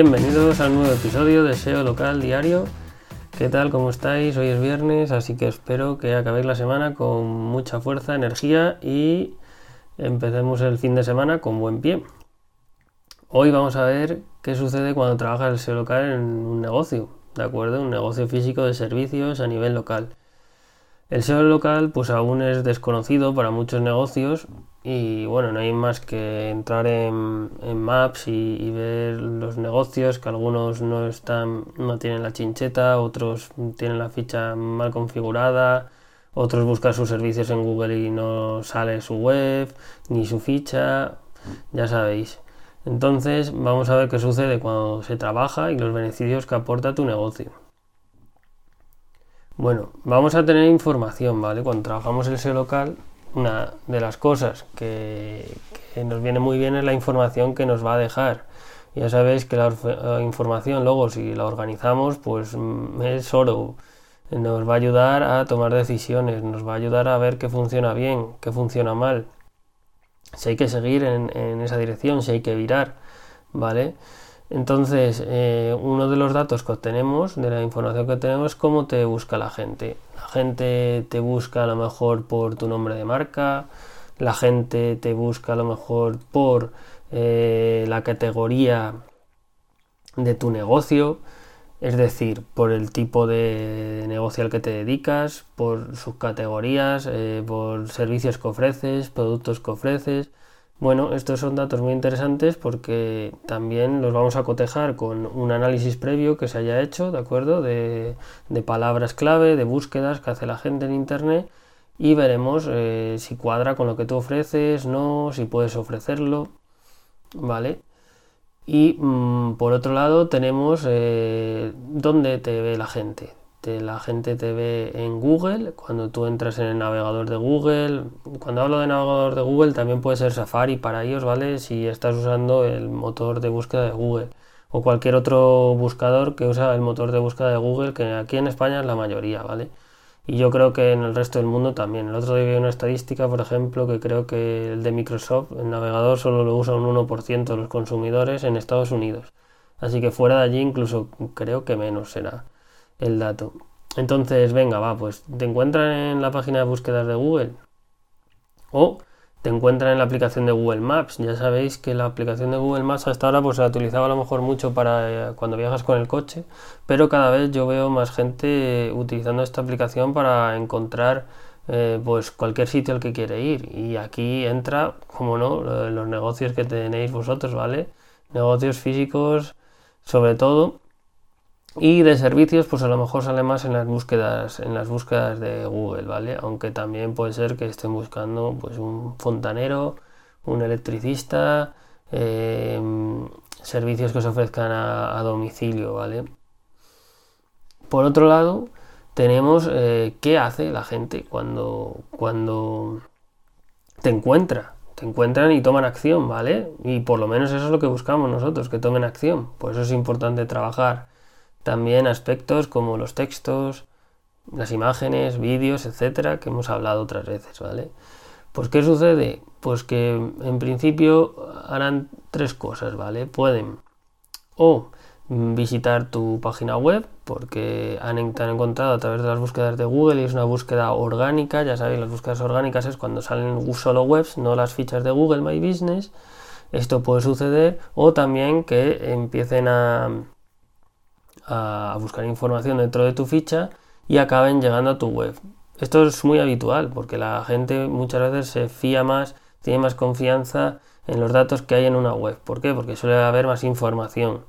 Bienvenidos al nuevo episodio de SEO Local Diario. ¿Qué tal? ¿Cómo estáis? Hoy es viernes, así que espero que acabéis la semana con mucha fuerza, energía y empecemos el fin de semana con buen pie. Hoy vamos a ver qué sucede cuando trabajas el SEO local en un negocio, ¿de acuerdo? Un negocio físico de servicios a nivel local. El SEO local pues aún es desconocido para muchos negocios y bueno, no hay más que entrar en, Maps y, ver los negocios, que algunos no están, no tienen la chincheta, otros tienen la ficha mal configurada, otros buscan sus servicios en Google y no sale su web, ni su ficha, ya sabéis. Entonces vamos a ver qué sucede cuando se trabaja y los beneficios que aporta tu negocio. Bueno, vamos a tener información, ¿vale? Cuando trabajamos el SEO local, una de las cosas que, nos viene muy bien es la información que nos va a dejar. Ya sabéis que la, información luego si la organizamos pues mm, es oro. Nos va a ayudar a tomar decisiones, nos va a ayudar a ver qué funciona bien, qué funciona mal. Si hay que seguir en, en esa dirección, si hay que virar, ¿vale? Entonces, eh, uno de los datos que obtenemos, de la información que tenemos, es cómo te busca la gente. La gente te busca a lo mejor por tu nombre de marca, la gente te busca a lo mejor por eh, la categoría de tu negocio, es decir, por el tipo de negocio al que te dedicas, por sus categorías, eh, por servicios que ofreces, productos que ofreces. Bueno, estos son datos muy interesantes porque también los vamos a cotejar con un análisis previo que se haya hecho, ¿de acuerdo? De, palabras clave, de búsquedas que hace la gente en Internet y veremos eh, si cuadra con lo que tú ofreces, no, si puedes ofrecerlo, ¿vale? Y mm, por otro lado tenemos eh, dónde te ve la gente la gente te ve en Google, cuando tú entras en el navegador de Google. Cuando hablo de navegador de Google también puede ser Safari para ellos, ¿vale? Si estás usando el motor de búsqueda de Google o cualquier otro buscador que usa el motor de búsqueda de Google, que aquí en España es la mayoría, ¿vale? Y yo creo que en el resto del mundo también. El otro día vi una estadística, por ejemplo, que creo que el de Microsoft, el navegador, solo lo usa un 1% de los consumidores en Estados Unidos. Así que fuera de allí incluso creo que menos será el dato. Entonces, venga, va, pues te encuentran en la página de búsquedas de Google o te encuentran en la aplicación de Google Maps. Ya sabéis que la aplicación de Google Maps hasta ahora pues se la utilizaba a lo mejor mucho para eh, cuando viajas con el coche, pero cada vez yo veo más gente utilizando esta aplicación para encontrar eh, pues cualquier sitio al que quiere ir. Y aquí entra, como no, los negocios que tenéis vosotros, ¿vale? Negocios físicos, sobre todo y de servicios, pues a lo mejor sale más en las búsquedas, en las búsquedas de Google, ¿vale? Aunque también puede ser que estén buscando pues un fontanero, un electricista, em, servicios que se ofrezcan a, domicilio, ¿vale? Por otro lado, tenemos eh, qué hace la gente cuando, cuando te encuentra. Te encuentran y toman acción, ¿vale? Y por lo menos eso es lo que buscamos nosotros, que tomen acción. Por eso es importante trabajar también aspectos como los textos, las imágenes, vídeos, etcétera, que hemos hablado otras veces, ¿vale? Pues ¿qué sucede? Pues que en principio harán tres cosas, ¿vale? Pueden o visitar tu página web porque han, han encontrado a través de las búsquedas de Google y es una búsqueda orgánica, ya sabéis, las búsquedas orgánicas es cuando salen solo webs, no las fichas de Google My Business. Esto puede suceder o también que empiecen a, a buscar información dentro de tu ficha y acaben llegando a tu web. Esto es muy habitual porque la gente muchas veces se fía más, tiene más confianza en los datos que hay en una web. ¿Por qué? Porque suele haber más información.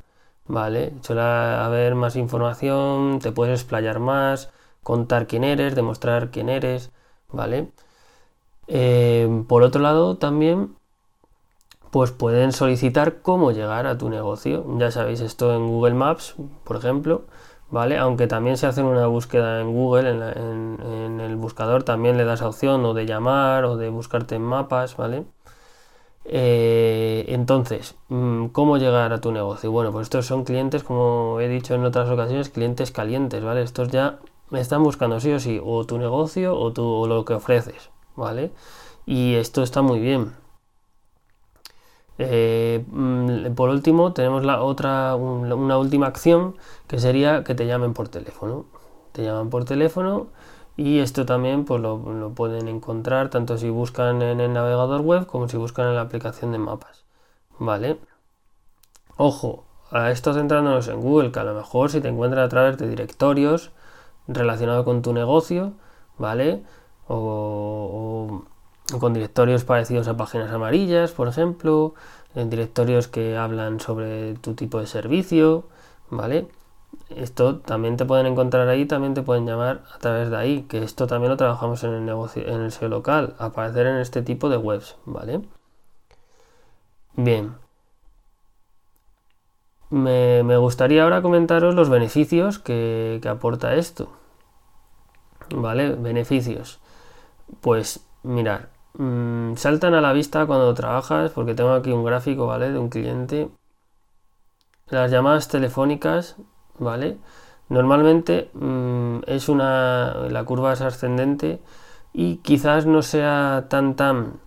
¿Vale? Suele haber más información, te puedes explayar más, contar quién eres, demostrar quién eres, ¿vale? Eh, por otro lado, también pues pueden solicitar cómo llegar a tu negocio. Ya sabéis esto en Google Maps, por ejemplo, ¿vale? Aunque también se hace una búsqueda en Google, en, el buscador también le das opción o de llamar o de buscarte en mapas, ¿vale? Eh, entonces, mm, ¿cómo llegar a tu negocio? Bueno, pues estos son clientes, como he dicho en otras ocasiones, clientes calientes, ¿vale? Estos ya están buscando sí o sí, o tu negocio o, tu, o lo que ofreces, ¿vale? Y esto está muy bien. Eh, mm, por último, tenemos la otra, una última acción que sería que te llamen por teléfono. Te llaman por teléfono y esto también pues, lo, lo pueden encontrar tanto si buscan en el navegador web como si buscan en la aplicación de mapas. ¿Vale? Ojo, a esto centrándonos en Google, que a lo mejor si te encuentras a través de directorios relacionados con tu negocio, ¿vale? O, con directorios parecidos a páginas amarillas, por ejemplo, en directorios que hablan sobre tu tipo de servicio, ¿vale? Esto también te pueden encontrar ahí, también te pueden llamar a través de ahí, que esto también lo trabajamos en el negocio, en el SEO local, aparecer en este tipo de webs, ¿vale? Bien, me, gustaría ahora comentaros los beneficios que, aporta esto. ¿Vale? Beneficios. Pues mirar, mm, saltan a la vista cuando trabajas, porque tengo aquí un gráfico, ¿vale? De un cliente. Las llamadas telefónicas, ¿vale? Normalmente mm, es una. la curva es ascendente y quizás no sea tan tan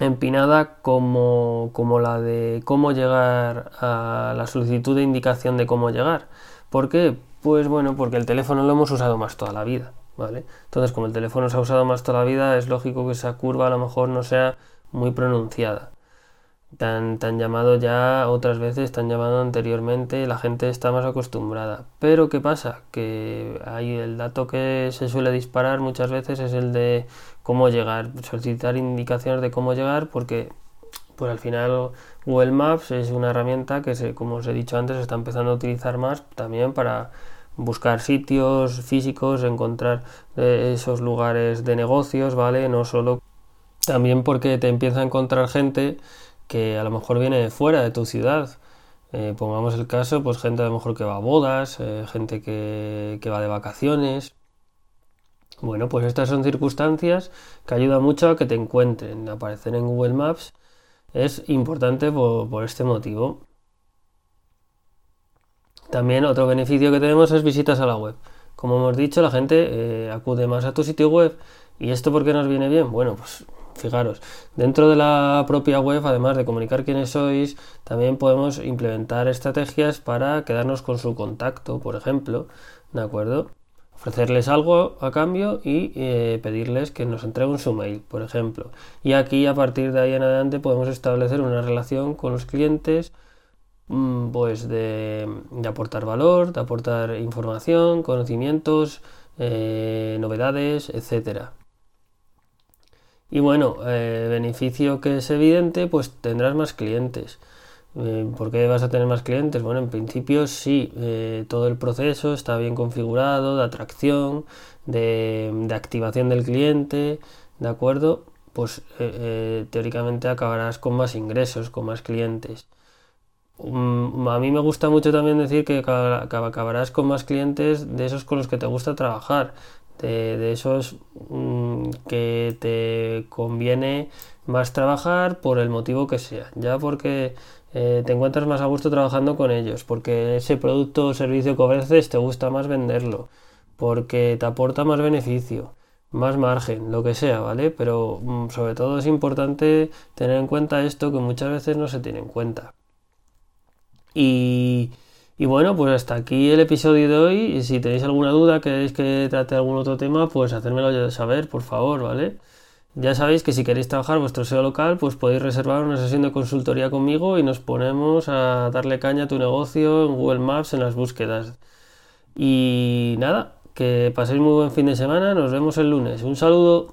empinada como, como, la de cómo llegar a la solicitud de indicación de cómo llegar. ¿Por qué? Pues bueno, porque el teléfono lo hemos usado más toda la vida, ¿vale? Entonces, como el teléfono se ha usado más toda la vida, es lógico que esa curva a lo mejor no sea muy pronunciada tan, llamado ya otras veces, tan llamado anteriormente, la gente está más acostumbrada. Pero ¿qué pasa? Que hay el dato que se suele disparar muchas veces es el de cómo llegar, solicitar indicaciones de cómo llegar, porque pues al final Google Maps es una herramienta que, se, como os he dicho antes, se está empezando a utilizar más también para buscar sitios físicos, encontrar eh, esos lugares de negocios, ¿vale? No solo también porque te empieza a encontrar gente que a lo mejor viene de fuera de tu ciudad. Eh, pongamos el caso, pues gente a lo mejor que va a bodas, eh, gente que, va de vacaciones. Bueno, pues estas son circunstancias que ayudan mucho a que te encuentren. Aparecer en Google Maps es importante por, este motivo. También otro beneficio que tenemos es visitas a la web. Como hemos dicho, la gente eh, acude más a tu sitio web. ¿Y esto por qué nos viene bien? Bueno, pues Fijaros, dentro de la propia web, además de comunicar quiénes sois, también podemos implementar estrategias para quedarnos con su contacto, por ejemplo, ¿de acuerdo? Ofrecerles algo a cambio y eh, pedirles que nos entreguen su mail, por ejemplo. Y aquí, a partir de ahí en adelante, podemos establecer una relación con los clientes, pues de, aportar valor, de aportar información, conocimientos, eh, novedades, etcétera. Y bueno, eh, beneficio que es evidente, pues tendrás más clientes. Eh, ¿Por qué vas a tener más clientes? Bueno, en principio sí, eh, todo el proceso está bien configurado de atracción, de, activación del cliente, ¿de acuerdo? Pues teóricamente acabarás con más ingresos, con más clientes. Mm, a mí me gusta mucho también decir que acabarás con más clientes de esos con los que te gusta trabajar, de, esos mm, que te conviene más trabajar por el motivo que sea, ya porque eh, te encuentras más a gusto trabajando con ellos, porque ese producto o servicio que ofreces te gusta más venderlo, porque te aporta más beneficio, más margen, lo que sea, ¿vale? Pero mm, sobre todo es importante tener en cuenta esto que muchas veces no se tiene en cuenta. Y bueno, pues hasta aquí el episodio de hoy. Y si tenéis alguna duda, queréis que trate algún otro tema, pues hacérmelo saber, por favor, ¿vale? Ya sabéis que si queréis trabajar vuestro SEO local, pues podéis reservar una sesión de consultoría conmigo y nos ponemos a darle caña a tu negocio en Google Maps en las búsquedas. Y nada, que paséis muy buen fin de semana, nos vemos el lunes. Un saludo.